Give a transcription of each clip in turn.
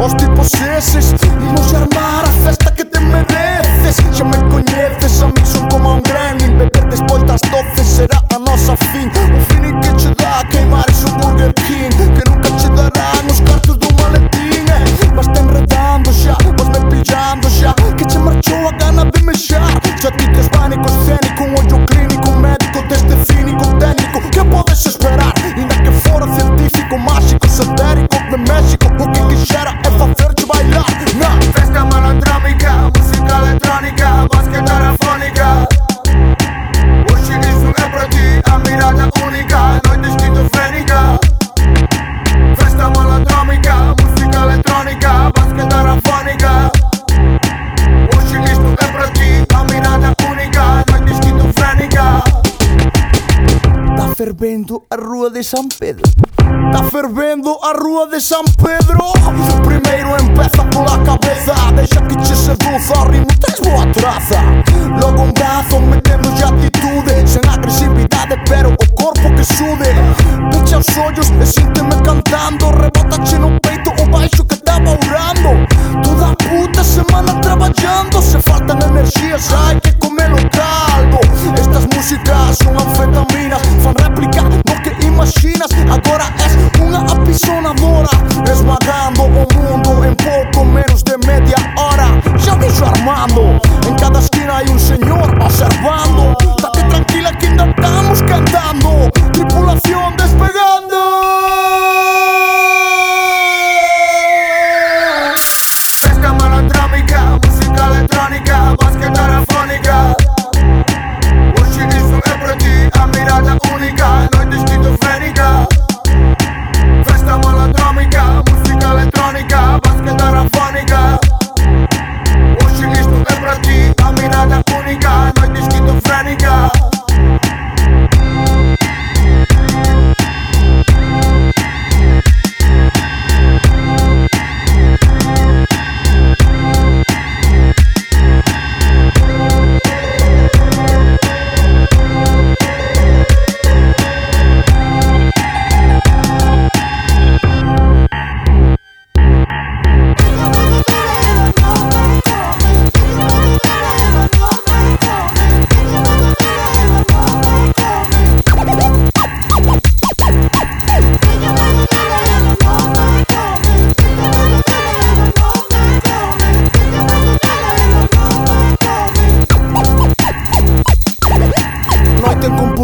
ως τύπος σχέσεις Ήμουν ζαρμάρα, θες τα fervendo a rúa de San Pedro. Tá fervendo a rúa de San Pedro. Primeiro empeza pola cabeza. Deixa que che seduza, rimo tens boa traza Logo un brazo metendo de atitude Sen agresividade pero o corpo que sude. Pecha os ollos e sínteme cantando. Rebótache no peito o baixo que tá baurando Toda a puta semana traballando Se faltan energías, hai que got that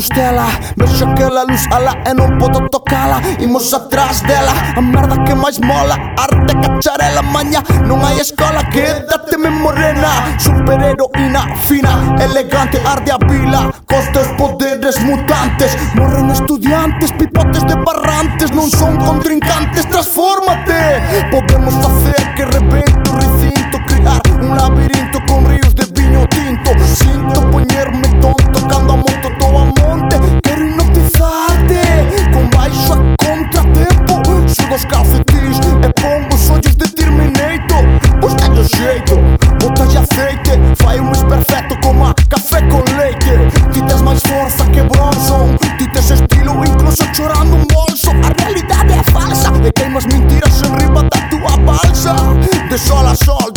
estela Me choque la luz ala e non podo tocala. Imos atrás dela, a merda que máis mola. Arte cacharela maña, non hai escola Quédateme morena, superheroína fina Elegante, arde a pila, costes poderes mutantes. Morren estudiantes, pipotes de barrantes. Non son contrincantes, transfórmate. Podemos facer sol a sol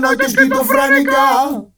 noite esquizofrênica.